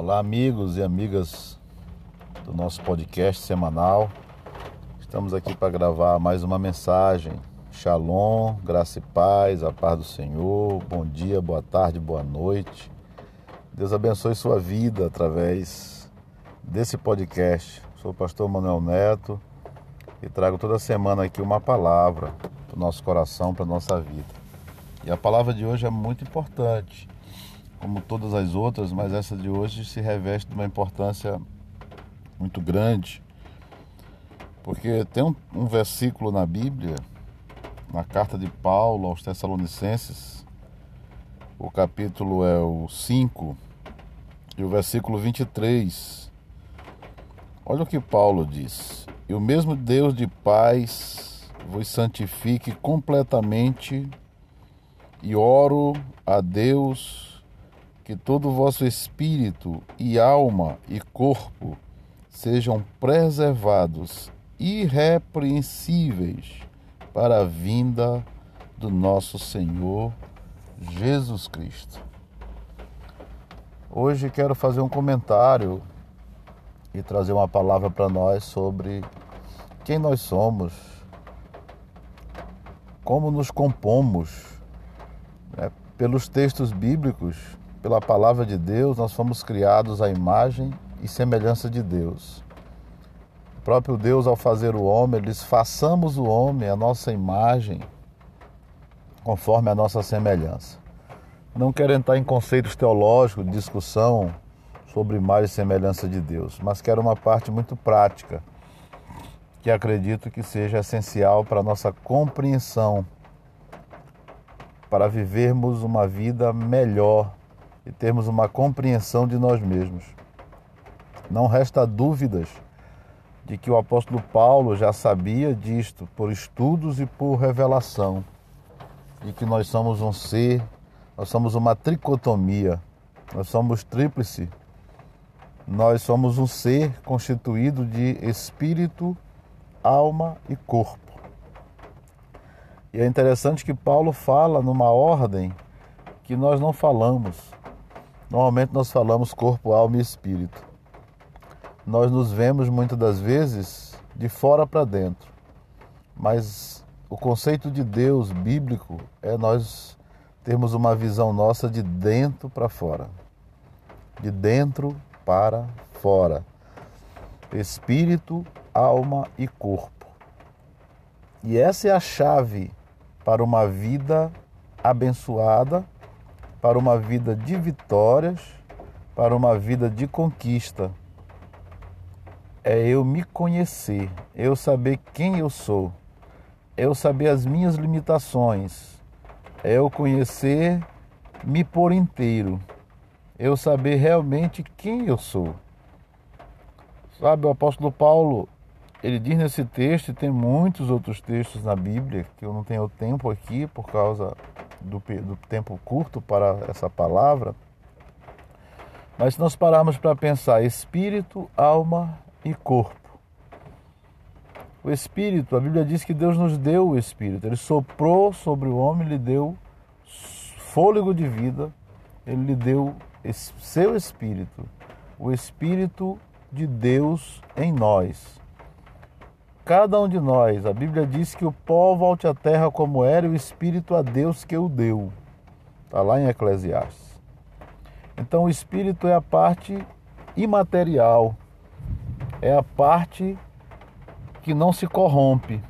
Olá, amigos e amigas do nosso podcast semanal. Estamos aqui para gravar mais uma mensagem. Shalom, graça e paz, a paz do Senhor. Bom dia, boa tarde, boa noite. Deus abençoe sua vida através desse podcast. Sou o pastor Manuel Neto e trago toda semana aqui uma palavra para o nosso coração, para a nossa vida. E a palavra de hoje é muito importante como todas as outras, mas essa de hoje se reveste de uma importância muito grande, porque tem um, um versículo na Bíblia, na carta de Paulo aos Tessalonicenses, o capítulo é o 5 e o versículo 23. Olha o que Paulo diz: E o mesmo Deus de paz vos santifique completamente, e oro a Deus que todo o vosso espírito e alma e corpo sejam preservados irrepreensíveis para a vinda do nosso Senhor Jesus Cristo. Hoje quero fazer um comentário e trazer uma palavra para nós sobre quem nós somos, como nos compomos. Né? Pelos textos bíblicos, pela palavra de Deus, nós fomos criados à imagem e semelhança de Deus. O próprio Deus, ao fazer o homem, ele diz: façamos o homem a nossa imagem, conforme a nossa semelhança. Não quero entrar em conceitos teológicos, discussão sobre imagem e semelhança de Deus, mas quero uma parte muito prática, que acredito que seja essencial para a nossa compreensão, para vivermos uma vida melhor e termos uma compreensão de nós mesmos. Não resta dúvidas de que o apóstolo Paulo já sabia disto por estudos e por revelação, e que nós somos um ser, nós somos uma tricotomia, nós somos tríplice, nós somos um ser constituído de espírito, alma e corpo. E é interessante que Paulo fala numa ordem que nós não falamos. Normalmente nós falamos corpo, alma e espírito. Nós nos vemos muitas das vezes de fora para dentro. Mas o conceito de Deus bíblico é nós termos uma visão nossa de dentro para fora. De dentro para fora. Espírito, alma e corpo. E essa é a chave para uma vida abençoada para uma vida de vitórias, para uma vida de conquista. É eu me conhecer, eu saber quem eu sou, eu saber as minhas limitações, é eu conhecer, me por inteiro, eu saber realmente quem eu sou. Sabe, o apóstolo Paulo, ele diz nesse texto, e tem muitos outros textos na Bíblia, que eu não tenho tempo aqui por causa do, do tempo curto para essa palavra, mas se nós pararmos para pensar espírito, alma e corpo. O espírito, a Bíblia diz que Deus nos deu o espírito, ele soprou sobre o homem, lhe deu fôlego de vida, ele lhe deu seu espírito, o espírito de Deus em nós cada um de nós. A Bíblia diz que o pó volte à terra como era e o espírito a Deus que o deu. Está lá em Eclesiastes. Então o espírito é a parte imaterial, é a parte que não se corrompe,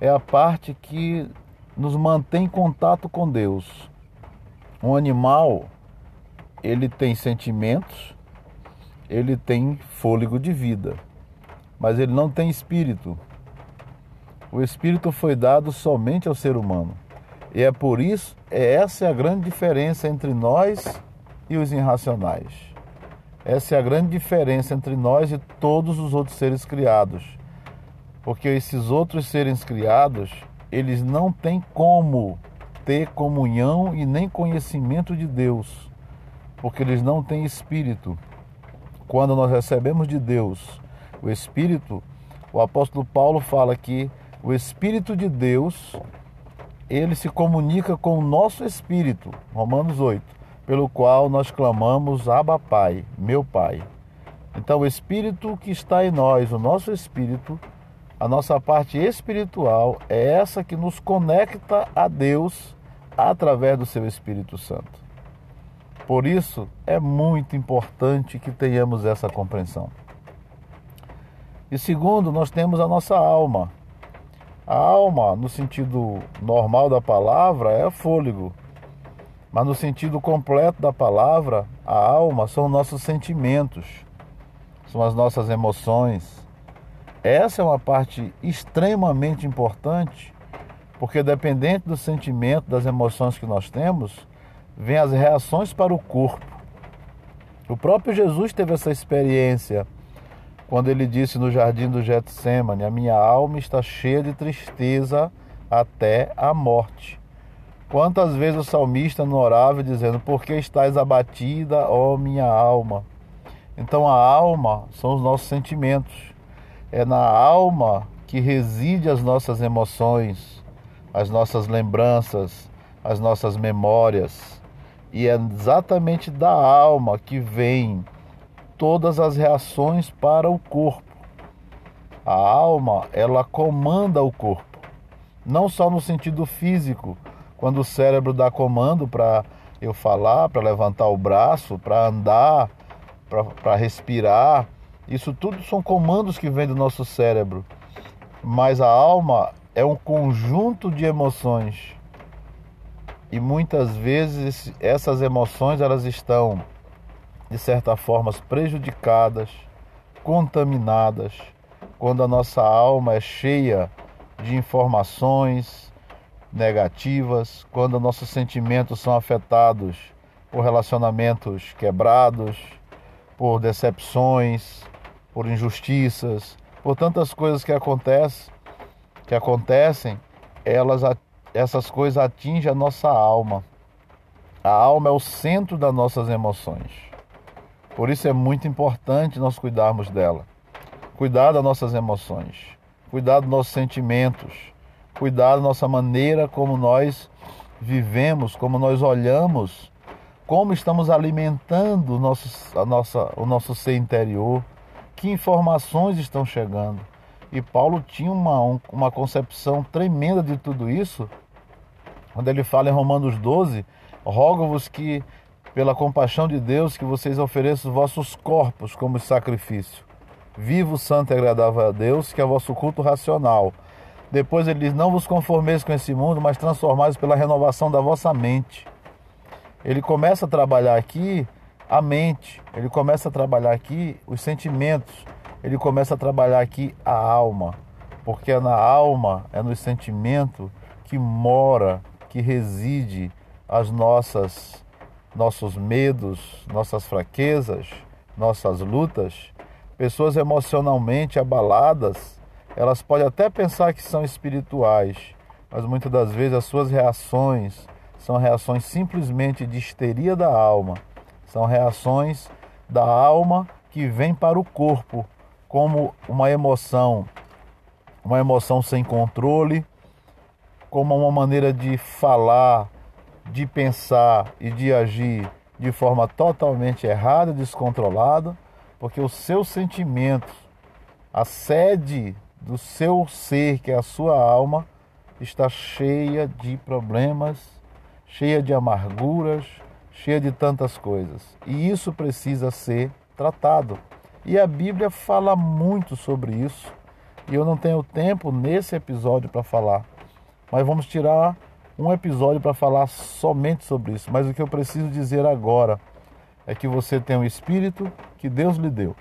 é a parte que nos mantém em contato com Deus. Um animal, ele tem sentimentos, ele tem fôlego de vida mas ele não tem espírito. O espírito foi dado somente ao ser humano. E é por isso, é essa é a grande diferença entre nós e os irracionais. Essa é a grande diferença entre nós e todos os outros seres criados. Porque esses outros seres criados, eles não têm como ter comunhão e nem conhecimento de Deus, porque eles não têm espírito. Quando nós recebemos de Deus o Espírito, o apóstolo Paulo fala que o Espírito de Deus, ele se comunica com o nosso espírito, Romanos 8, pelo qual nós clamamos Abba Pai, meu Pai. Então, o Espírito que está em nós, o nosso Espírito, a nossa parte espiritual, é essa que nos conecta a Deus através do seu Espírito Santo. Por isso, é muito importante que tenhamos essa compreensão. E segundo, nós temos a nossa alma. A alma, no sentido normal da palavra, é fôlego. Mas no sentido completo da palavra, a alma são nossos sentimentos são as nossas emoções. Essa é uma parte extremamente importante, porque dependente do sentimento, das emoções que nós temos, vem as reações para o corpo. O próprio Jesus teve essa experiência quando ele disse no jardim do Getsemane: "A minha alma está cheia de tristeza até a morte". Quantas vezes o salmista não orava dizendo: "Por que estás abatida, ó minha alma?" Então a alma são os nossos sentimentos. É na alma que reside as nossas emoções, as nossas lembranças, as nossas memórias. E é exatamente da alma que vem todas as reações para o corpo. A alma, ela comanda o corpo. Não só no sentido físico, quando o cérebro dá comando para eu falar, para levantar o braço, para andar, para respirar. Isso tudo são comandos que vêm do nosso cérebro. Mas a alma é um conjunto de emoções. E muitas vezes essas emoções elas estão de certa forma prejudicadas, contaminadas, quando a nossa alma é cheia de informações negativas, quando nossos sentimentos são afetados por relacionamentos quebrados, por decepções, por injustiças, por tantas coisas que acontecem, que acontecem, elas essas coisas atingem a nossa alma. A alma é o centro das nossas emoções. Por isso é muito importante nós cuidarmos dela. Cuidar das nossas emoções, cuidar dos nossos sentimentos, cuidar da nossa maneira como nós vivemos, como nós olhamos como estamos alimentando o nosso, a nossa, o nosso ser interior, que informações estão chegando. E Paulo tinha uma, uma concepção tremenda de tudo isso, quando ele fala em Romanos 12: rogo-vos que, pela compaixão de Deus, que vocês ofereçam os vossos corpos como sacrifício, vivo, santo e agradável a Deus, que é o vosso culto racional. Depois ele diz: Não vos conformeis com esse mundo, mas transformais pela renovação da vossa mente. Ele começa a trabalhar aqui a mente, ele começa a trabalhar aqui os sentimentos, ele começa a trabalhar aqui a alma, porque é na alma, é no sentimento que mora, que reside as nossas nossos medos, nossas fraquezas, nossas lutas. Pessoas emocionalmente abaladas, elas podem até pensar que são espirituais, mas muitas das vezes as suas reações, são reações simplesmente de histeria da alma. São reações da alma que vem para o corpo como uma emoção, uma emoção sem controle, como uma maneira de falar, de pensar e de agir de forma totalmente errada, descontrolada, porque os seus sentimentos, a sede do seu ser, que é a sua alma, está cheia de problemas cheia de amarguras, cheia de tantas coisas. E isso precisa ser tratado. E a Bíblia fala muito sobre isso. E eu não tenho tempo nesse episódio para falar. Mas vamos tirar um episódio para falar somente sobre isso. Mas o que eu preciso dizer agora é que você tem um espírito que Deus lhe deu.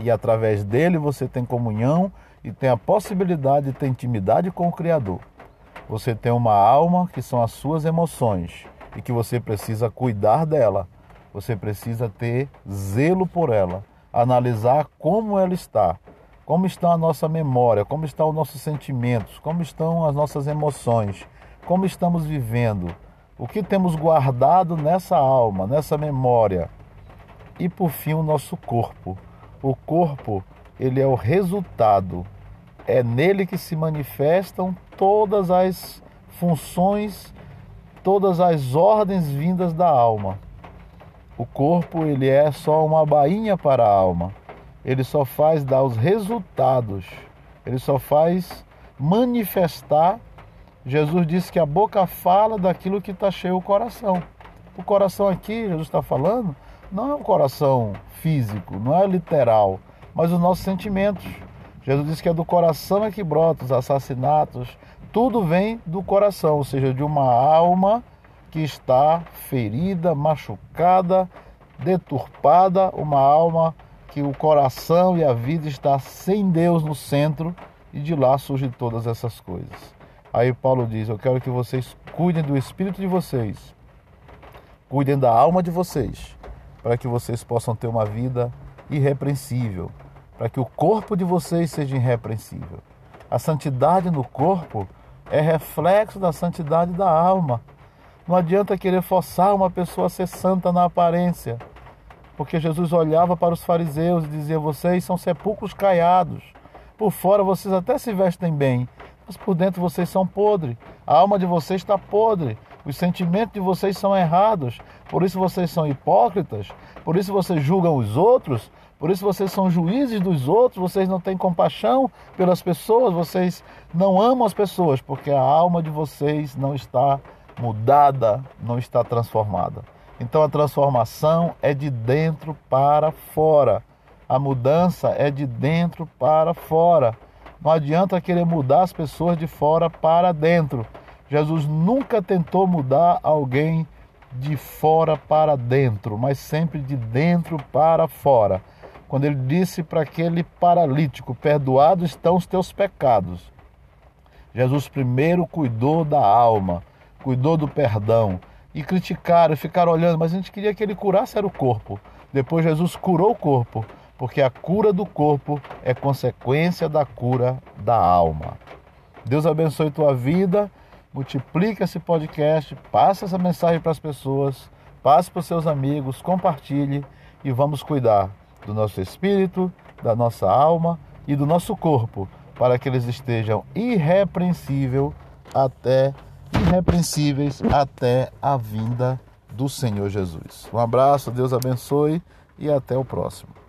E através dele você tem comunhão e tem a possibilidade de ter intimidade com o Criador. Você tem uma alma que são as suas emoções e que você precisa cuidar dela. Você precisa ter zelo por ela, analisar como ela está, como está a nossa memória, como estão os nossos sentimentos, como estão as nossas emoções, como estamos vivendo, o que temos guardado nessa alma, nessa memória. E por fim, o nosso corpo. O corpo, ele é o resultado é nele que se manifestam todas as funções, todas as ordens vindas da alma. o corpo ele é só uma bainha para a alma. Ele só faz dar os resultados. Ele só faz manifestar. Jesus disse que a boca fala daquilo que está cheio o coração. O coração aqui, Jesus está falando, não é um coração físico, não é literal, mas os nossos sentimentos. Jesus disse que é do coração é que brota os assassinatos, tudo vem do coração, ou seja, de uma alma que está ferida, machucada, deturpada, uma alma que o coração e a vida está sem Deus no centro e de lá surgem todas essas coisas. Aí Paulo diz: Eu quero que vocês cuidem do espírito de vocês, cuidem da alma de vocês, para que vocês possam ter uma vida irrepreensível, para que o corpo de vocês seja irrepreensível. A santidade no corpo é reflexo da santidade da alma. Não adianta querer forçar uma pessoa a ser santa na aparência, porque Jesus olhava para os fariseus e dizia: Vocês são sepulcros caiados. Por fora vocês até se vestem bem, mas por dentro vocês são podres. A alma de vocês está podre. Os sentimentos de vocês são errados. Por isso vocês são hipócritas. Por isso vocês julgam os outros. Por isso vocês são juízes dos outros. Vocês não têm compaixão pelas pessoas. Vocês não amam as pessoas porque a alma de vocês não está mudada, não está transformada. Então a transformação é de dentro para fora. A mudança é de dentro para fora. Não adianta querer mudar as pessoas de fora para dentro. Jesus nunca tentou mudar alguém de fora para dentro, mas sempre de dentro para fora. Quando ele disse para aquele paralítico: Perdoados estão os teus pecados. Jesus primeiro cuidou da alma, cuidou do perdão. E criticaram, ficaram olhando, mas a gente queria que ele curasse era o corpo. Depois Jesus curou o corpo, porque a cura do corpo é consequência da cura da alma. Deus abençoe tua vida multiplique esse podcast, passe essa mensagem para as pessoas, passe para os seus amigos, compartilhe e vamos cuidar do nosso espírito, da nossa alma e do nosso corpo, para que eles estejam irrepreensível até irrepreensíveis até a vinda do Senhor Jesus. Um abraço, Deus abençoe e até o próximo.